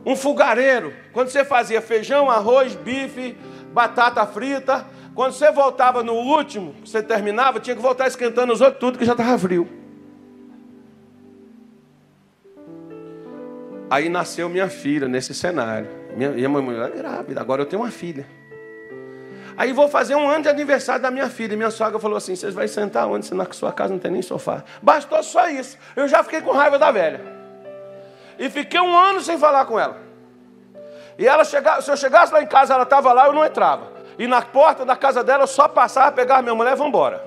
Um fogareiro, quando você fazia feijão, arroz, bife, batata frita, quando você voltava no último, você terminava, tinha que voltar esquentando os outros tudo que já estava frio. Aí nasceu minha filha nesse cenário. Minha, minha mulher é grávida, agora eu tenho uma filha. Aí vou fazer um ano de aniversário da minha filha. E minha sogra falou assim: vocês vão sentar onde? Se na sua casa não tem nem sofá. Bastou só isso. Eu já fiquei com raiva da velha. E fiquei um ano sem falar com ela. E ela chegava, se eu chegasse lá em casa, ela estava lá, eu não entrava. E na porta da casa dela eu só passava, pegava minha mulher e embora.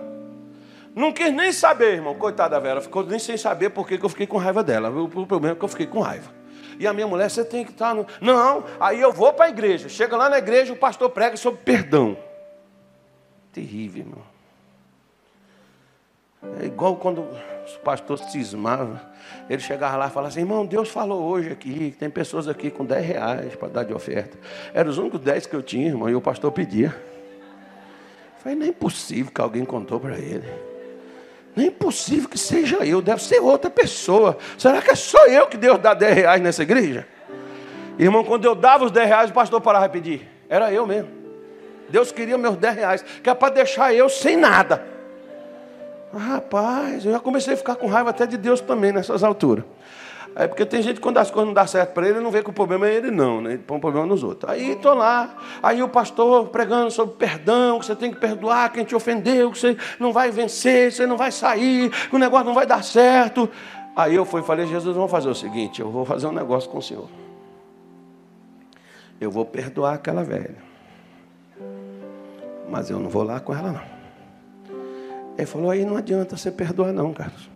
Não quis nem saber, irmão. Coitada da Vera, ficou nem sem saber por que eu fiquei com raiva dela. O problema é que eu fiquei com raiva. E a minha mulher, você tem que estar no. Não, aí eu vou para a igreja. Chega lá na igreja, o pastor prega sobre perdão. Terrível, irmão. É igual quando os pastores cismavam. Ele chegava lá e falava assim: irmão, Deus falou hoje aqui, tem pessoas aqui com 10 reais para dar de oferta. Eram os únicos 10 que eu tinha, irmão, e o pastor pedia. Foi nem possível que alguém contou para ele. Nem possível que seja eu, deve ser outra pessoa. Será que é só eu que Deus dá 10 reais nessa igreja? Irmão, quando eu dava os 10 reais, o pastor parava e pedir. Era eu mesmo. Deus queria meus 10 reais, que é para deixar eu sem nada. Rapaz, eu já comecei a ficar com raiva até de Deus também nessas alturas. É porque tem gente que quando as coisas não dão certo para ele, ele não vê que o problema é ele não, né? Ele põe o problema nos outros. Aí estou lá, aí o pastor pregando sobre perdão, que você tem que perdoar quem te ofendeu, que você não vai vencer, você não vai sair, que o negócio não vai dar certo. Aí eu fui e falei, Jesus, vamos fazer o seguinte, eu vou fazer um negócio com o Senhor. Eu vou perdoar aquela velha. Mas eu não vou lá com ela não. Ele falou, aí não adianta você perdoar não, Carlos.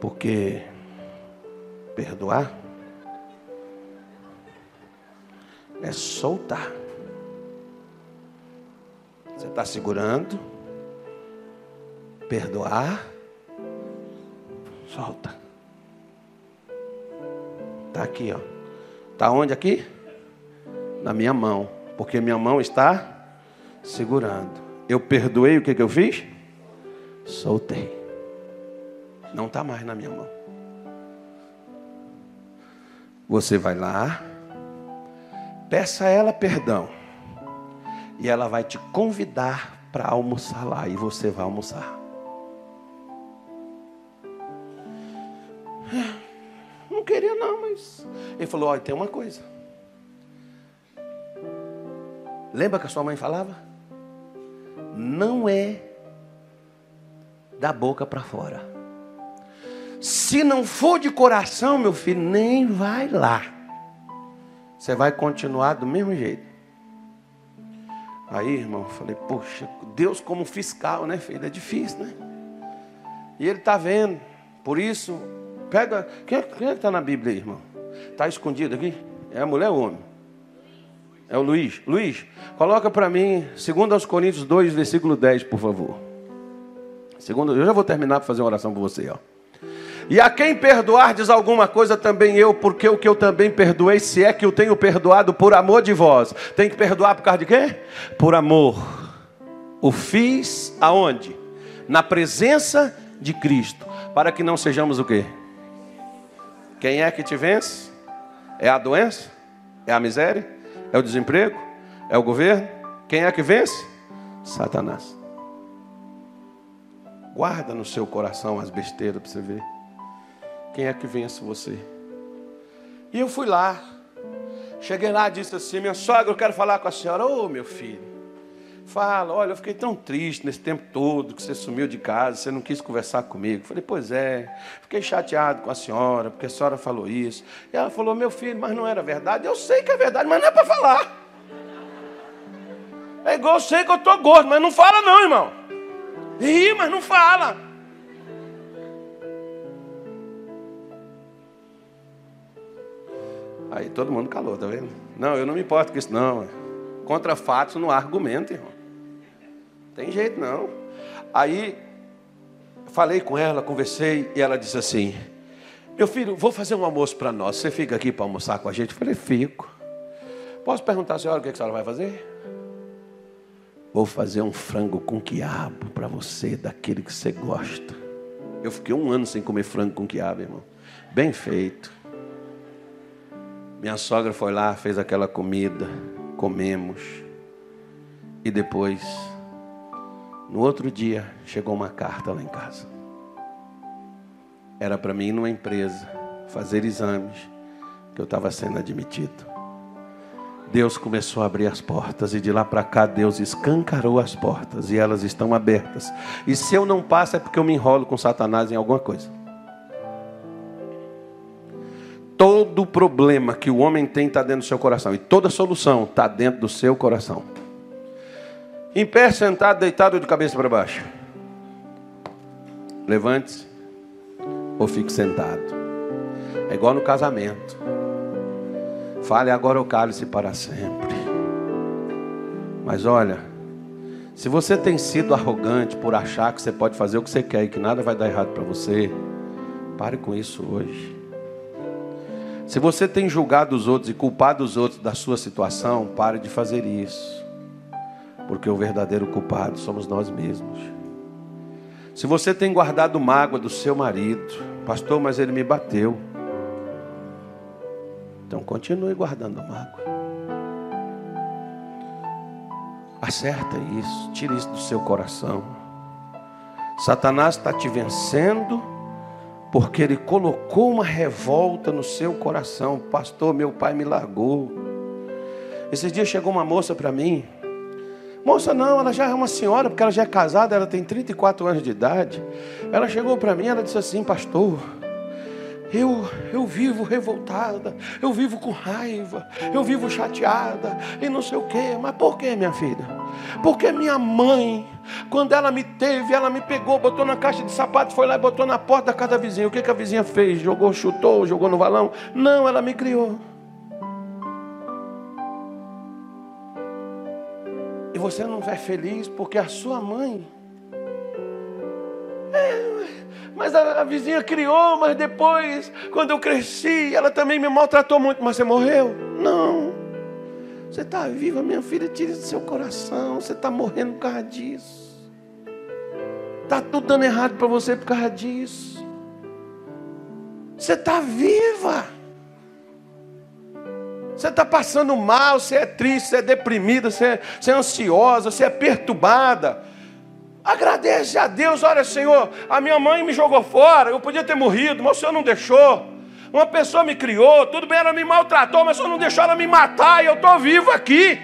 Porque perdoar é soltar. Você está segurando, perdoar, solta. Está aqui, ó. Está onde aqui? Na minha mão. Porque minha mão está segurando. Eu perdoei, o que, que eu fiz? Soltei. Não está mais na minha mão. Você vai lá, peça a ela perdão. E ela vai te convidar para almoçar lá. E você vai almoçar. Não queria, não, mas. Ele falou: olha, tem uma coisa. Lembra que a sua mãe falava? não é da boca para fora. Se não for de coração, meu filho, nem vai lá. Você vai continuar do mesmo jeito. Aí, irmão, falei, poxa, Deus como fiscal, né, filho? É difícil, né? E ele está vendo. Por isso, pega. Quem é, é que está na Bíblia aí, irmão? Está escondido aqui? É a mulher ou o homem? É o Luiz. Luiz, coloca para mim, segundo aos Coríntios 2, versículo 10, por favor. Segundo, eu já vou terminar para fazer uma oração por você, ó. E a quem perdoardes alguma coisa também eu, porque o que eu também perdoei, se é que eu tenho perdoado por amor de vós. Tem que perdoar por causa de quê? Por amor. O fiz aonde? Na presença de Cristo, para que não sejamos o quê? Quem é que te vence? É a doença? É a miséria? É o desemprego? É o governo? Quem é que vence? Satanás. Guarda no seu coração as besteiras para você ver. Quem é que vence você? E eu fui lá. Cheguei lá e disse assim: Minha sogra, eu quero falar com a senhora. Ô oh, meu filho, Fala, olha, eu fiquei tão triste nesse tempo todo que você sumiu de casa, você não quis conversar comigo. Falei, pois é, fiquei chateado com a senhora, porque a senhora falou isso. E ela falou, meu filho, mas não era verdade. Eu sei que é verdade, mas não é para falar. É igual eu sei que eu estou gordo, mas não fala não, irmão. Ri, mas não fala. Aí todo mundo calou, tá vendo? Não, eu não me importo com isso, não. Contra fatos não argumento, irmão. Tem jeito não. Aí falei com ela, conversei e ela disse assim: Meu filho, vou fazer um almoço para nós. Você fica aqui para almoçar com a gente? Eu falei: Fico. Posso perguntar a senhora o que a senhora vai fazer? Vou fazer um frango com quiabo para você, daquele que você gosta. Eu fiquei um ano sem comer frango com quiabo, irmão. Bem feito. Minha sogra foi lá, fez aquela comida, comemos. E depois no outro dia, chegou uma carta lá em casa. Era para mim ir numa empresa, fazer exames, que eu estava sendo admitido. Deus começou a abrir as portas e de lá para cá Deus escancarou as portas e elas estão abertas. E se eu não passo é porque eu me enrolo com Satanás em alguma coisa. Todo problema que o homem tem está dentro do seu coração e toda solução está dentro do seu coração. Em pé, sentado, deitado de cabeça para baixo? Levante-se ou fique sentado. É igual no casamento. Fale agora o cálice para sempre. Mas olha, se você tem sido arrogante por achar que você pode fazer o que você quer e que nada vai dar errado para você, pare com isso hoje. Se você tem julgado os outros e culpado os outros da sua situação, pare de fazer isso porque o verdadeiro culpado somos nós mesmos. Se você tem guardado mágoa do seu marido, pastor, mas ele me bateu. Então continue guardando mágoa. Acerta isso, tire isso do seu coração. Satanás está te vencendo porque ele colocou uma revolta no seu coração. Pastor, meu pai me largou. Esses dias chegou uma moça para mim, Moça, não, ela já é uma senhora, porque ela já é casada, ela tem 34 anos de idade. Ela chegou para mim, ela disse assim, pastor, eu, eu vivo revoltada, eu vivo com raiva, eu vivo chateada e não sei o quê. Mas por que, minha filha? Porque minha mãe, quando ela me teve, ela me pegou, botou na caixa de sapato, foi lá e botou na porta da casa da vizinha. O que, que a vizinha fez? Jogou, chutou, jogou no valão? Não, ela me criou. você não é feliz porque a sua mãe. Mas a, a, vizinha criou, mas depois, quando eu cresci, ela também me maltratou muito. Mas você morreu? Não. Você está viva, minha filha, tire do seu coração. Você está morrendo por causa disso. Está tudo dando errado para você por causa disso. Você está viva. Você está passando mal, você é triste, você é deprimida, você é, você é ansiosa, você é perturbada. Agradece a Deus, olha Senhor, a minha mãe me jogou fora, eu podia ter morrido, mas o Senhor não deixou. Uma pessoa me criou, tudo bem, ela me maltratou, mas o Senhor não deixou ela me matar e eu estou vivo aqui.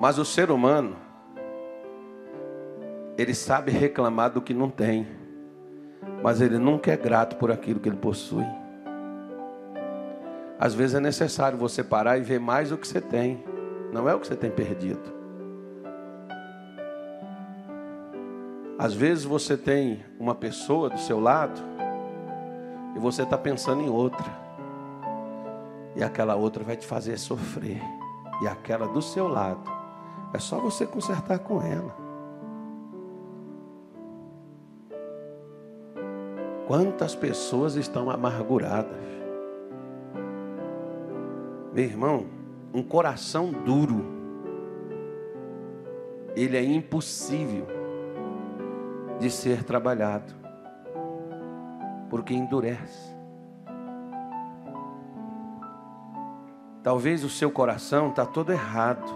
Mas o ser humano, ele sabe reclamar do que não tem mas ele nunca é grato por aquilo que ele possui. Às vezes é necessário você parar e ver mais o que você tem, não é o que você tem perdido. Às vezes você tem uma pessoa do seu lado e você está pensando em outra, e aquela outra vai te fazer sofrer, e aquela do seu lado é só você consertar com ela. Quantas pessoas estão amarguradas? Meu irmão, um coração duro, ele é impossível de ser trabalhado, porque endurece. Talvez o seu coração está todo errado.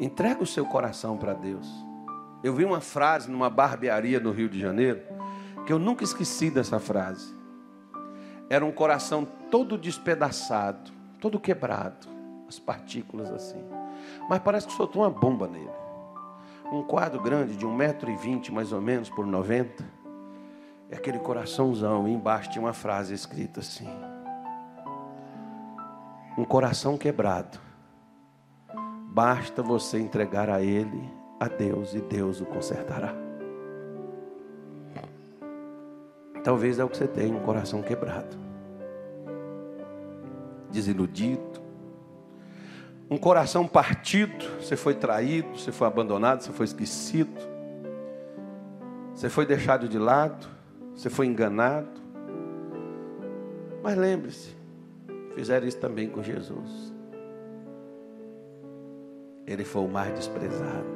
Entrega o seu coração para Deus. Eu vi uma frase numa barbearia no Rio de Janeiro que eu nunca esqueci dessa frase. Era um coração todo despedaçado, todo quebrado, as partículas assim. Mas parece que soltou uma bomba nele. Um quadro grande de 1,20m mais ou menos por 90. É aquele coraçãozão, e embaixo tinha uma frase escrita assim: Um coração quebrado. Basta você entregar a ele, a Deus, e Deus o consertará. Talvez é o que você tem, um coração quebrado, desiludido, um coração partido. Você foi traído, você foi abandonado, você foi esquecido, você foi deixado de lado, você foi enganado. Mas lembre-se, fizeram isso também com Jesus. Ele foi o mais desprezado.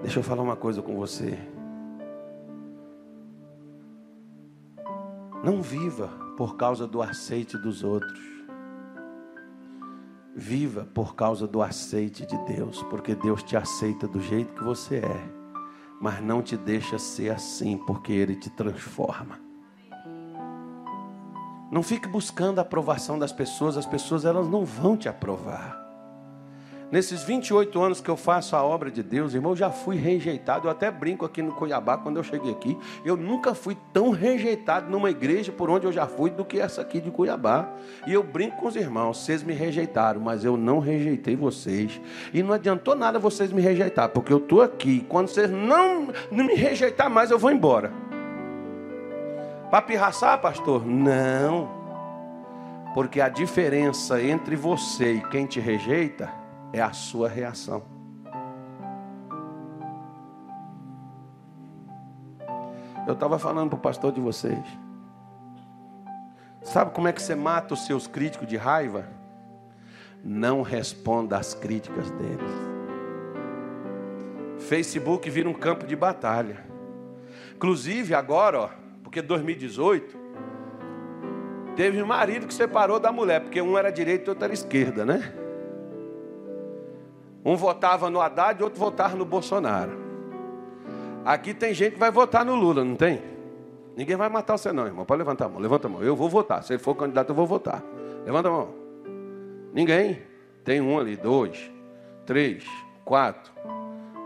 Deixa eu falar uma coisa com você. Não viva por causa do aceite dos outros. Viva por causa do aceite de Deus, porque Deus te aceita do jeito que você é, mas não te deixa ser assim, porque Ele te transforma. Não fique buscando a aprovação das pessoas, as pessoas elas não vão te aprovar. Nesses 28 anos que eu faço a obra de Deus, irmão, eu já fui rejeitado. Eu até brinco aqui no Cuiabá, quando eu cheguei aqui. Eu nunca fui tão rejeitado numa igreja por onde eu já fui do que essa aqui de Cuiabá. E eu brinco com os irmãos: vocês me rejeitaram, mas eu não rejeitei vocês. E não adiantou nada vocês me rejeitar, porque eu estou aqui. Quando vocês não, não me rejeitar mais, eu vou embora. Para pirraçar, pastor? Não. Porque a diferença entre você e quem te rejeita é a sua reação. Eu estava falando para o pastor de vocês. Sabe como é que você mata os seus críticos de raiva? Não responda às críticas deles. Facebook vira um campo de batalha. Inclusive agora, ó, porque 2018 teve um marido que separou da mulher, porque um era direita e outro era esquerda, né? Um votava no Haddad e outro votava no Bolsonaro. Aqui tem gente que vai votar no Lula, não tem? Ninguém vai matar você não, irmão. Pode levantar a mão, levanta a mão. Eu vou votar. Se ele for candidato, eu vou votar. Levanta a mão. Ninguém? Tem um ali, dois, três, quatro.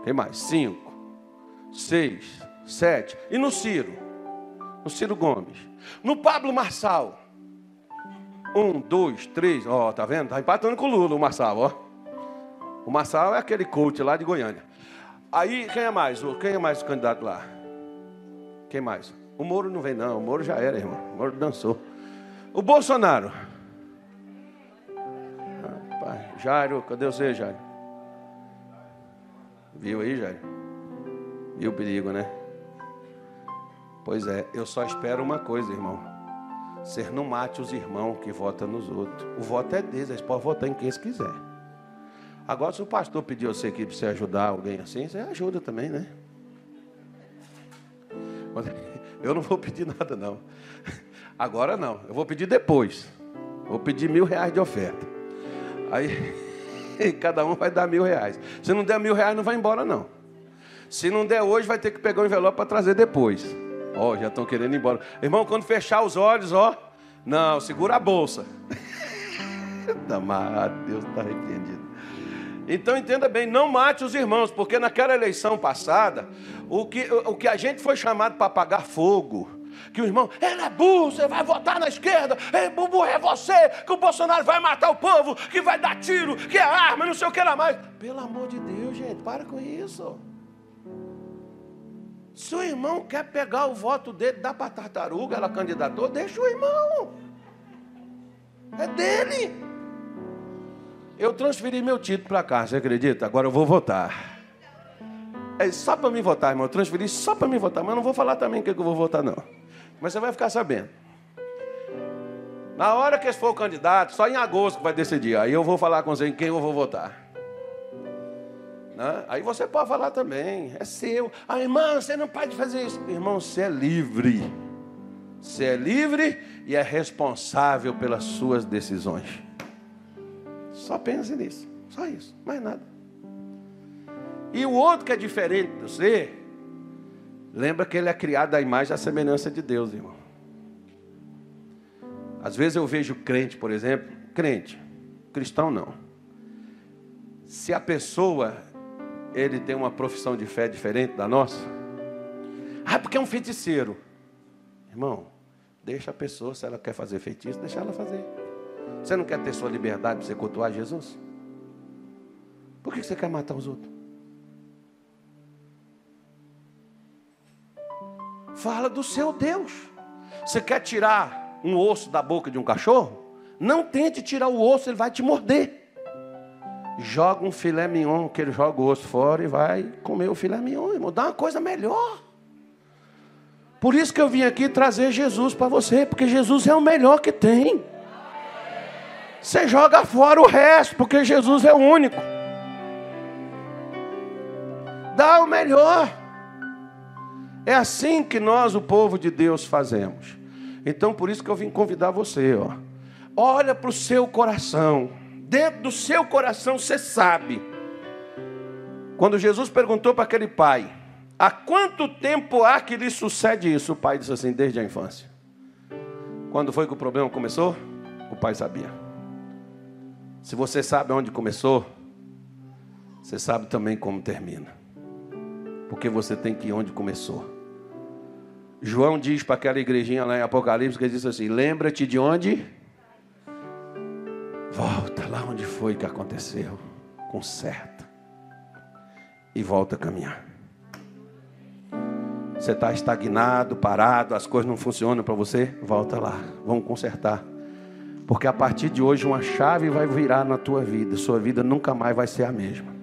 Quem mais? Cinco, seis, sete. E no Ciro? No Ciro Gomes. No Pablo Marçal. Um, dois, três. Ó, oh, tá vendo? Tá empatando com o Lula, o Marçal, ó. O Marçal é aquele coach lá de Goiânia. Aí, quem é mais? Quem é mais o candidato lá? Quem mais? O Moro não vem, não. O Moro já era, irmão. O Moro dançou. O Bolsonaro. Rapaz, Jairo, cadê você, Jairo? Viu aí, Jairo? Viu o perigo, né? Pois é, eu só espero uma coisa, irmão. Ser não mate os irmãos que votam nos outros. O voto é deles, eles podem votar em quem eles quiserem. Agora, se o pastor pedir você aqui para você ajudar alguém assim, você ajuda também, né? Eu não vou pedir nada, não. Agora não, eu vou pedir depois. Vou pedir mil reais de oferta. Aí cada um vai dar mil reais. Se não der mil reais, não vai embora, não. Se não der hoje, vai ter que pegar o um envelope para trazer depois. Ó, oh, já estão querendo ir embora. Irmão, quando fechar os olhos, ó. Não, segura a bolsa. Amado, Deus está arrependido. Então entenda bem, não mate os irmãos, porque naquela eleição passada, o que, o que a gente foi chamado para apagar fogo, que o irmão, ele é burro, você vai votar na esquerda, é burro é você, que o Bolsonaro vai matar o povo, que vai dar tiro, que é arma, não sei o que lá mais. Pelo amor de Deus, gente, para com isso. Se o irmão quer pegar o voto dele, dá para a tartaruga, ela candidatou, deixa o irmão. É dele. Eu transferi meu título para cá, você acredita? Agora eu vou votar. É só para mim votar, irmão. Eu transferi só para mim votar, mas não vou falar também o que eu vou votar, não. Mas você vai ficar sabendo. Na hora que for o candidato, só em agosto que vai decidir. Aí eu vou falar com você em quem eu vou votar. Né? Aí você pode falar também, é seu. Ah, irmão, você não pode fazer isso. Irmão, você é livre. Você é livre e é responsável pelas suas decisões. Só pense nisso. Só isso. Mais nada. E o outro que é diferente de você, lembra que ele é criado à imagem e à semelhança de Deus, irmão. Às vezes eu vejo crente, por exemplo, crente, cristão não. Se a pessoa ele tem uma profissão de fé diferente da nossa, ah, porque é um feiticeiro. Irmão, deixa a pessoa, se ela quer fazer feitiço, deixa ela fazer. Você não quer ter sua liberdade para você cultuar Jesus? Por que você quer matar os outros? Fala do seu Deus. Você quer tirar um osso da boca de um cachorro? Não tente tirar o osso, ele vai te morder. Joga um filé mignon, que ele joga o osso fora e vai comer o filé mignon, irmão. Dá uma coisa melhor. Por isso que eu vim aqui trazer Jesus para você, porque Jesus é o melhor que tem. Você joga fora o resto, porque Jesus é o único. Dá o melhor. É assim que nós, o povo de Deus, fazemos. Então, por isso que eu vim convidar você, ó. Olha para o seu coração. Dentro do seu coração você sabe. Quando Jesus perguntou para aquele pai: Há quanto tempo há que lhe sucede isso? O pai disse assim: Desde a infância. Quando foi que o problema começou? O pai sabia. Se você sabe onde começou, você sabe também como termina. Porque você tem que ir onde começou. João diz para aquela igrejinha lá em Apocalipse, que ele diz assim: Lembra-te de onde? Volta lá onde foi que aconteceu. Conserta. E volta a caminhar. Você está estagnado, parado, as coisas não funcionam para você? Volta lá. Vamos consertar. Porque a partir de hoje uma chave vai virar na tua vida. Sua vida nunca mais vai ser a mesma.